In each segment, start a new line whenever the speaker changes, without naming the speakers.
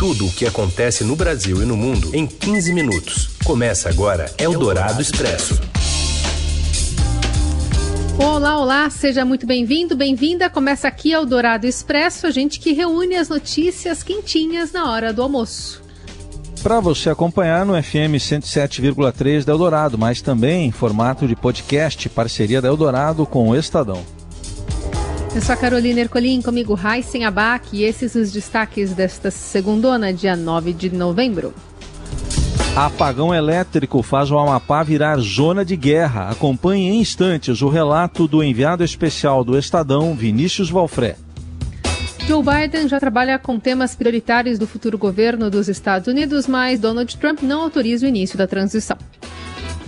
Tudo o que acontece no Brasil e no mundo em 15 minutos. Começa agora Eldorado Expresso.
Olá, olá, seja muito bem-vindo, bem-vinda. Começa aqui Eldorado Expresso, a gente que reúne as notícias quentinhas na hora do almoço.
Para você acompanhar no FM 107,3 da Eldorado, mas também em formato de podcast, parceria da Eldorado com o Estadão.
Eu sou a Carolina Ercolim, comigo Raíssen Abac e esses os destaques desta segundona, dia 9 de novembro.
Apagão elétrico faz o Amapá virar zona de guerra. Acompanhe em instantes o relato do enviado especial do Estadão, Vinícius Valfré.
Joe Biden já trabalha com temas prioritários do futuro governo dos Estados Unidos, mas Donald Trump não autoriza o início da transição.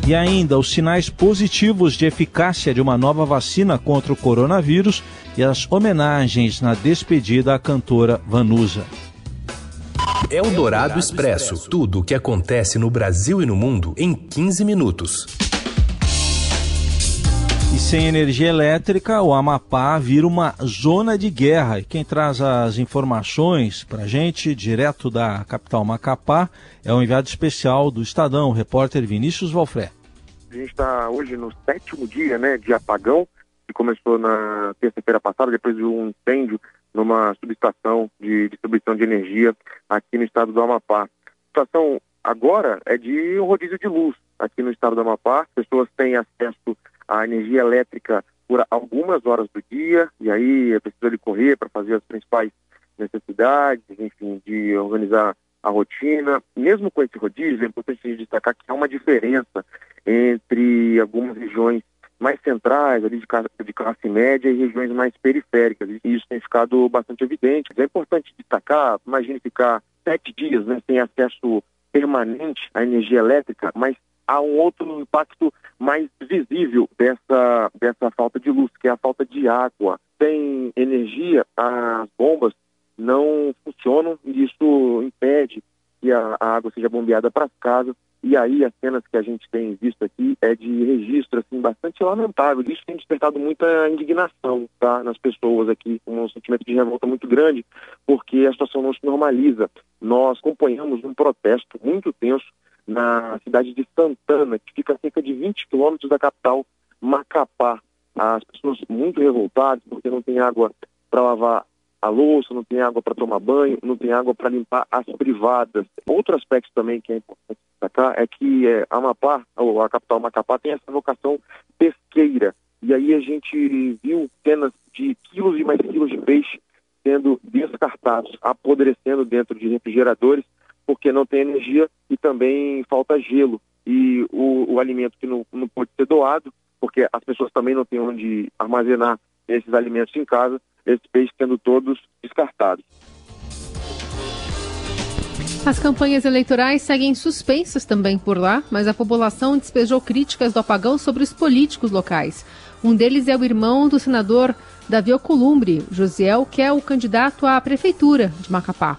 E ainda os sinais positivos de eficácia de uma nova vacina contra o coronavírus e as homenagens na despedida à cantora Vanusa.
O Dourado Expresso. Tudo o que acontece no Brasil e no mundo em 15 minutos.
E sem energia elétrica, o Amapá vira uma zona de guerra. E quem traz as informações para a gente, direto da capital Macapá, é o enviado especial do Estadão, o repórter Vinícius Valfré.
A gente está hoje no sétimo dia né, de apagão, que começou na terça-feira passada, depois de um incêndio numa subestação de distribuição de energia aqui no estado do Amapá. A situação agora é de um rodízio de luz aqui no estado do Amapá. As pessoas têm acesso à energia elétrica por algumas horas do dia, e aí é preciso ele correr para fazer as principais necessidades, enfim, de organizar a rotina. Mesmo com esse rodízio, é importante destacar que há uma diferença entre algumas regiões mais centrais, ali de classe, de classe média e regiões mais periféricas. E isso tem ficado bastante evidente. É importante destacar, imagine ficar sete dias né, sem acesso permanente à energia elétrica, mas há um outro impacto mais visível dessa, dessa falta de luz, que é a falta de água. Sem energia, as bombas não funcionam e isso impede que a, a água seja bombeada para as casas e aí as cenas que a gente tem visto aqui é de registro assim bastante lamentável. Isso tem despertado muita indignação tá, nas pessoas aqui, um sentimento de revolta muito grande, porque a situação não se normaliza. Nós acompanhamos um protesto muito tenso na cidade de Santana, que fica a cerca de 20 quilômetros da capital Macapá. As pessoas muito revoltadas porque não tem água para lavar a louça, não tem água para tomar banho, não tem água para limpar as privadas. Outro aspecto também que é importante destacar é que é, Amapá, ou a capital Macapá, tem essa vocação pesqueira. E aí a gente viu cenas de quilos e mais quilos de peixe sendo descartados, apodrecendo dentro de refrigeradores, porque não tem energia e também falta gelo. E o, o alimento que não, não pode ser doado, porque as pessoas também não têm onde armazenar esses alimentos em casa, esses peixes sendo todos descartados.
As campanhas eleitorais seguem suspensas também por lá, mas a população despejou críticas do apagão sobre os políticos locais. Um deles é o irmão do senador Davi Alcolumbre, Josiel, que é o candidato à prefeitura de Macapá.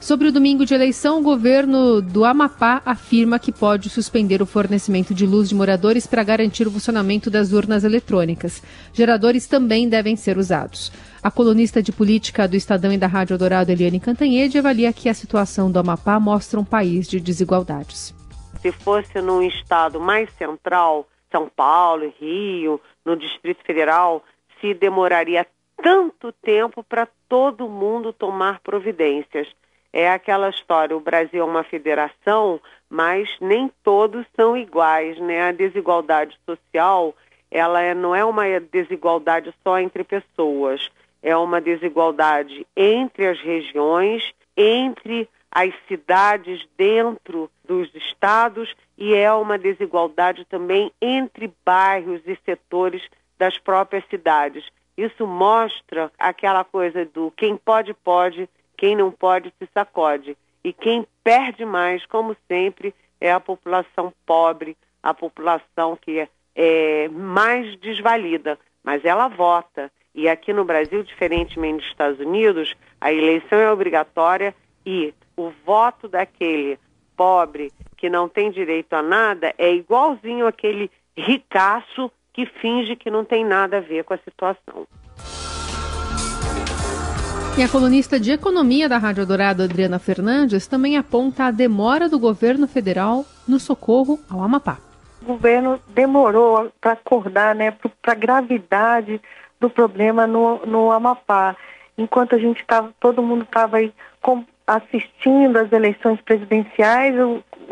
Sobre o domingo de eleição, o governo do Amapá afirma que pode suspender o fornecimento de luz de moradores para garantir o funcionamento das urnas eletrônicas. Geradores também devem ser usados. A colunista de política do Estadão e da Rádio Dourado, Eliane Cantanhede, avalia que a situação do Amapá mostra um país de desigualdades.
Se fosse num estado mais central, São Paulo, Rio, no Distrito Federal, se demoraria tanto tempo para todo mundo tomar providências é aquela história, o Brasil é uma federação, mas nem todos são iguais, né? A desigualdade social, ela é, não é uma desigualdade só entre pessoas, é uma desigualdade entre as regiões, entre as cidades dentro dos estados e é uma desigualdade também entre bairros e setores das próprias cidades. Isso mostra aquela coisa do quem pode, pode, quem não pode se sacode. E quem perde mais, como sempre, é a população pobre, a população que é, é mais desvalida, mas ela vota. E aqui no Brasil, diferentemente dos Estados Unidos, a eleição é obrigatória e o voto daquele pobre que não tem direito a nada é igualzinho aquele ricaço que finge que não tem nada a ver com a situação.
E a colunista de economia da Rádio Dourado, Adriana Fernandes, também aponta a demora do governo federal no socorro ao Amapá.
O governo demorou para acordar né, para a gravidade do problema no, no Amapá. Enquanto a gente estava, todo mundo estava aí com, assistindo às eleições presidenciais,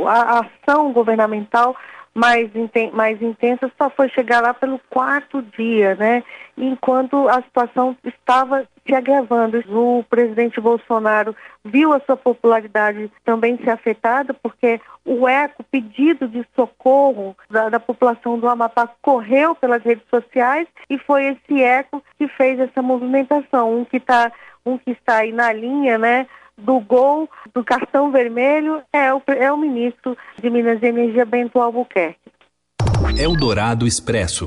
a, a ação governamental mais, mais intensa só foi chegar lá pelo quarto dia, né? Enquanto a situação estava se agravando. O presidente Bolsonaro viu a sua popularidade também ser afetada, porque o eco, pedido de socorro da, da população do Amapá correu pelas redes sociais e foi esse eco que fez essa movimentação. Um que, tá, um que está aí na linha, né? do gol do cartão vermelho é o, é o ministro de Minas e Energia, Bento Albuquerque.
Eldorado Expresso.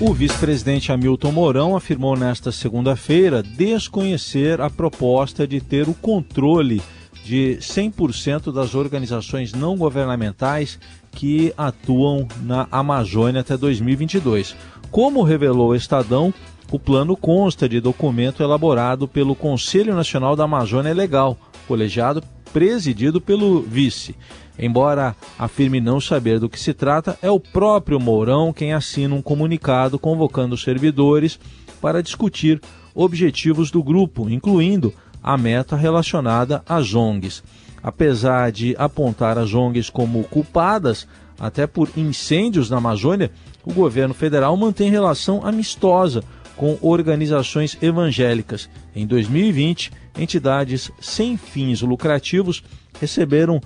O vice-presidente Hamilton Mourão afirmou nesta segunda-feira desconhecer a proposta de ter o controle de 100% das organizações não governamentais que atuam na Amazônia até 2022. Como revelou o Estadão, o plano consta de documento elaborado pelo Conselho Nacional da Amazônia Legal, colegiado presidido pelo vice. Embora afirme não saber do que se trata, é o próprio Mourão quem assina um comunicado convocando os servidores para discutir objetivos do grupo, incluindo a meta relacionada às ONGs. Apesar de apontar as ONGs como culpadas, até por incêndios na Amazônia, o governo federal mantém relação amistosa com organizações evangélicas. Em 2020, entidades sem fins lucrativos receberam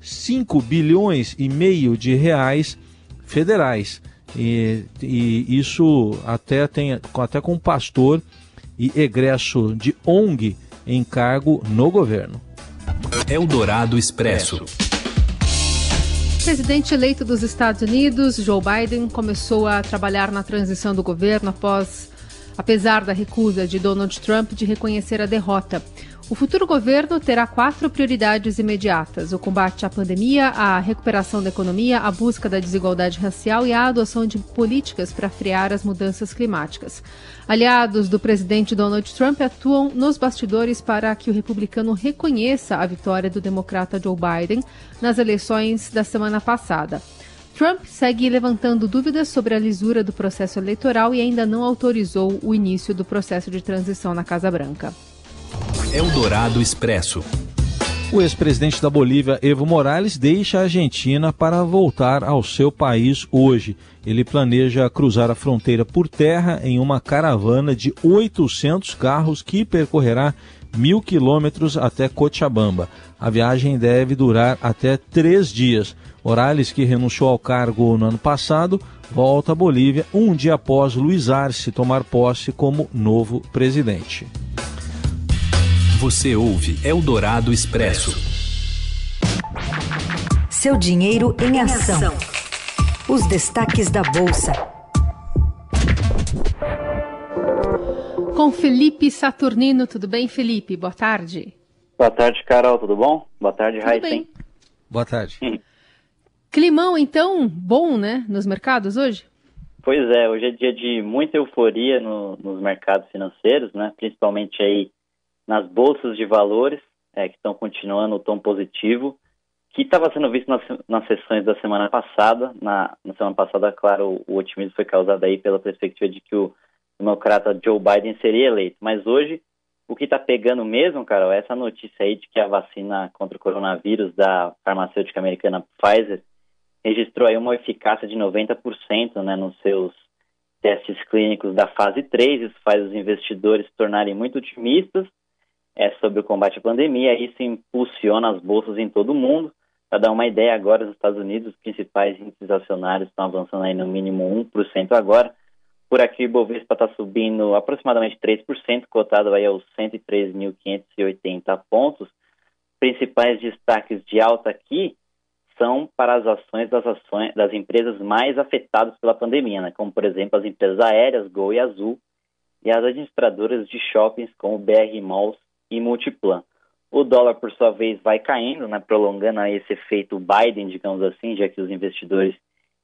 5 bilhões e meio de reais federais. E, e isso até, tem, até com pastor e egresso de ONG em cargo no governo.
Eldorado Expresso.
O presidente eleito dos Estados Unidos, Joe Biden, começou a trabalhar na transição do governo após apesar da recusa de Donald Trump de reconhecer a derrota. O futuro governo terá quatro prioridades imediatas: o combate à pandemia, a recuperação da economia, a busca da desigualdade racial e a adoção de políticas para frear as mudanças climáticas. Aliados do presidente Donald Trump atuam nos bastidores para que o republicano reconheça a vitória do democrata Joe Biden nas eleições da semana passada. Trump segue levantando dúvidas sobre a lisura do processo eleitoral e ainda não autorizou o início do processo de transição na Casa Branca.
Eldorado Expresso.
O ex-presidente da Bolívia, Evo Morales, deixa a Argentina para voltar ao seu país hoje. Ele planeja cruzar a fronteira por terra em uma caravana de 800 carros que percorrerá mil quilômetros até Cochabamba. A viagem deve durar até três dias. Morales, que renunciou ao cargo no ano passado, volta à Bolívia um dia após Luiz Arce tomar posse como novo presidente.
Você ouve Eldorado Expresso.
Seu dinheiro em ação. Os destaques da Bolsa.
Com Felipe Saturnino, tudo bem, Felipe? Boa tarde.
Boa tarde, Carol, tudo bom? Boa tarde, Raíssa.
Boa tarde.
Climão, então, bom, né, nos mercados hoje?
Pois é, hoje é dia de muita euforia no, nos mercados financeiros, né, principalmente aí nas bolsas de valores, é, que estão continuando o tom positivo, que estava sendo visto nas, nas sessões da semana passada. Na, na semana passada, claro, o, o otimismo foi causado aí pela perspectiva de que o democrata Joe Biden seria eleito, mas hoje o que está pegando mesmo, Carol, é essa notícia aí de que a vacina contra o coronavírus da farmacêutica americana Pfizer registrou aí uma eficácia de 90% né, nos seus testes clínicos da fase 3. Isso faz os investidores tornarem muito otimistas é, sobre o combate à pandemia. Isso impulsiona as bolsas em todo o mundo. Para dar uma ideia, agora nos Estados Unidos, os principais índices acionários estão avançando aí no mínimo 1% agora. Por aqui, o Bovespa está subindo aproximadamente 3%, cotado aí aos 103.580 pontos. Principais destaques de alta aqui são para as ações das ações das empresas mais afetadas pela pandemia, né? como por exemplo as empresas aéreas Gol e Azul e as administradoras de shoppings como BR Malls e Multiplan. O dólar, por sua vez, vai caindo, né? prolongando esse efeito Biden, digamos assim, já que os investidores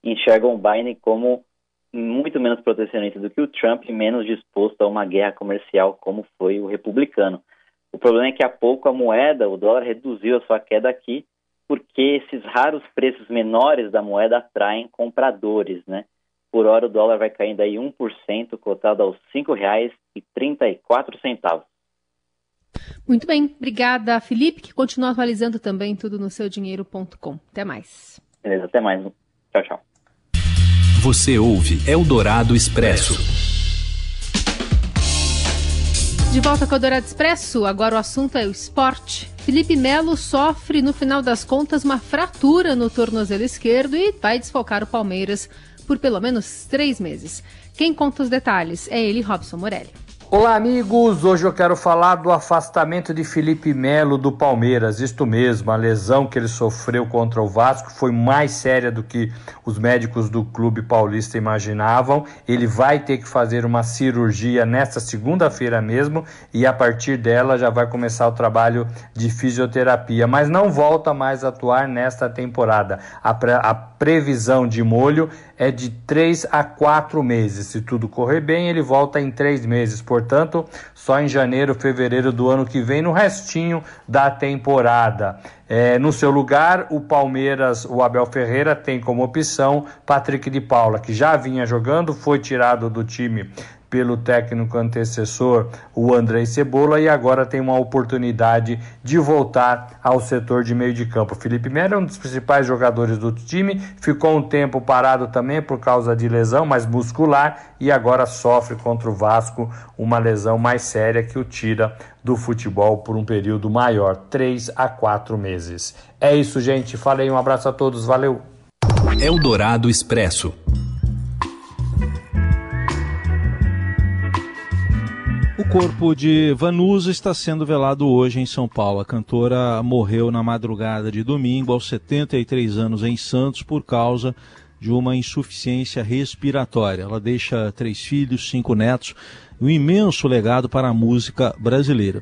enxergam o Biden como muito menos protecionista do que o Trump e menos disposto a uma guerra comercial como foi o republicano. O problema é que há pouco a moeda, o dólar, reduziu a sua queda aqui porque esses raros preços menores da moeda atraem compradores, né? Por hora o dólar vai caindo aí 1%, cotado aos R$ 5,34.
Muito bem, obrigada Felipe, que continua atualizando também tudo no seudinheiro.com. Até mais.
Beleza, até mais. Tchau, tchau.
Você ouve Eldorado Expresso.
De volta com o Eldorado Expresso, agora o assunto é o esporte. Felipe Melo sofre, no final das contas, uma fratura no tornozelo esquerdo e vai desfocar o Palmeiras por pelo menos três meses. Quem conta os detalhes é ele, Robson Morelli.
Olá, amigos. Hoje eu quero falar do afastamento de Felipe Melo do Palmeiras. Isto mesmo, a lesão que ele sofreu contra o Vasco foi mais séria do que os médicos do clube paulista imaginavam. Ele vai ter que fazer uma cirurgia nesta segunda-feira mesmo e a partir dela já vai começar o trabalho de fisioterapia, mas não volta mais a atuar nesta temporada. A, pre a previsão de molho é de três a quatro meses. Se tudo correr bem, ele volta em três meses. Portanto, só em janeiro, fevereiro do ano que vem, no restinho da temporada. É, no seu lugar, o Palmeiras, o Abel Ferreira, tem como opção Patrick de Paula, que já vinha jogando, foi tirado do time pelo técnico antecessor, o Andrei Cebola, e agora tem uma oportunidade de voltar ao setor de meio de campo. Felipe Melo é um dos principais jogadores do time, ficou um tempo parado também por causa de lesão, mas muscular, e agora sofre contra o Vasco uma lesão mais séria que o tira do futebol por um período maior, três a quatro meses. É isso, gente. Falei, um abraço a todos, valeu.
Eldorado Expresso.
O corpo de Vanusa está sendo velado hoje em São Paulo. A cantora morreu na madrugada de domingo, aos 73 anos, em Santos, por causa de uma insuficiência respiratória. Ela deixa três filhos, cinco netos, um imenso legado para a música brasileira.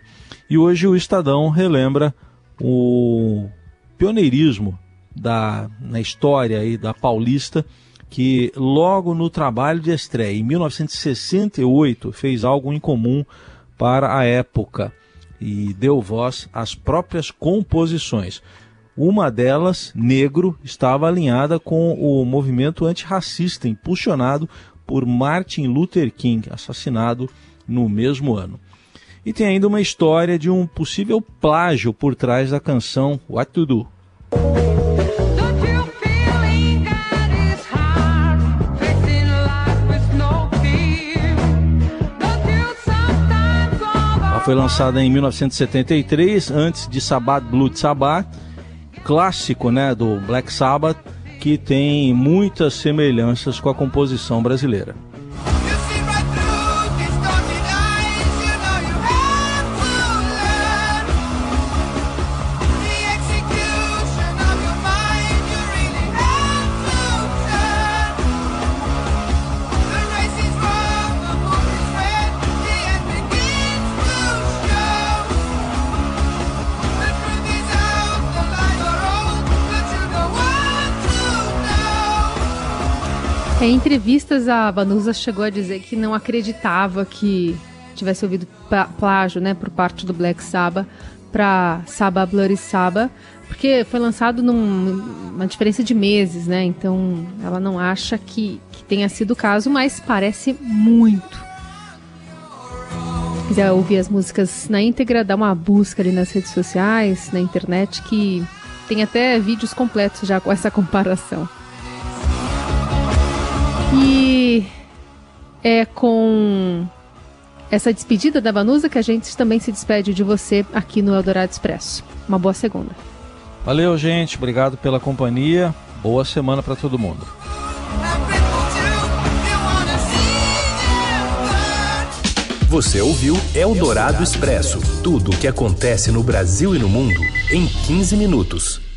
E hoje o Estadão relembra o pioneirismo da, na história aí da Paulista que logo no trabalho de estreia, em 1968, fez algo incomum para a época e deu voz às próprias composições. Uma delas, Negro, estava alinhada com o movimento antirracista impulsionado por Martin Luther King, assassinado no mesmo ano. E tem ainda uma história de um possível plágio por trás da canção What to Do. Foi lançada em 1973, antes de Sabbath Blood Sabbath, clássico né, do Black Sabbath, que tem muitas semelhanças com a composição brasileira.
Em entrevistas, a Vanusa chegou a dizer que não acreditava que tivesse ouvido plágio, né, por parte do Black Sabbath para Saba Bloody Saba, porque foi lançado numa diferença de meses, né? Então ela não acha que, que tenha sido o caso, mas parece muito. Se quiser ouvir as músicas na íntegra, dá uma busca ali nas redes sociais, na internet, que tem até vídeos completos já com essa comparação. E é com essa despedida da Vanusa que a gente também se despede de você aqui no Eldorado Expresso. Uma boa segunda.
Valeu, gente. Obrigado pela companhia. Boa semana para todo mundo.
Você ouviu Eldorado Expresso tudo o que acontece no Brasil e no mundo em 15 minutos.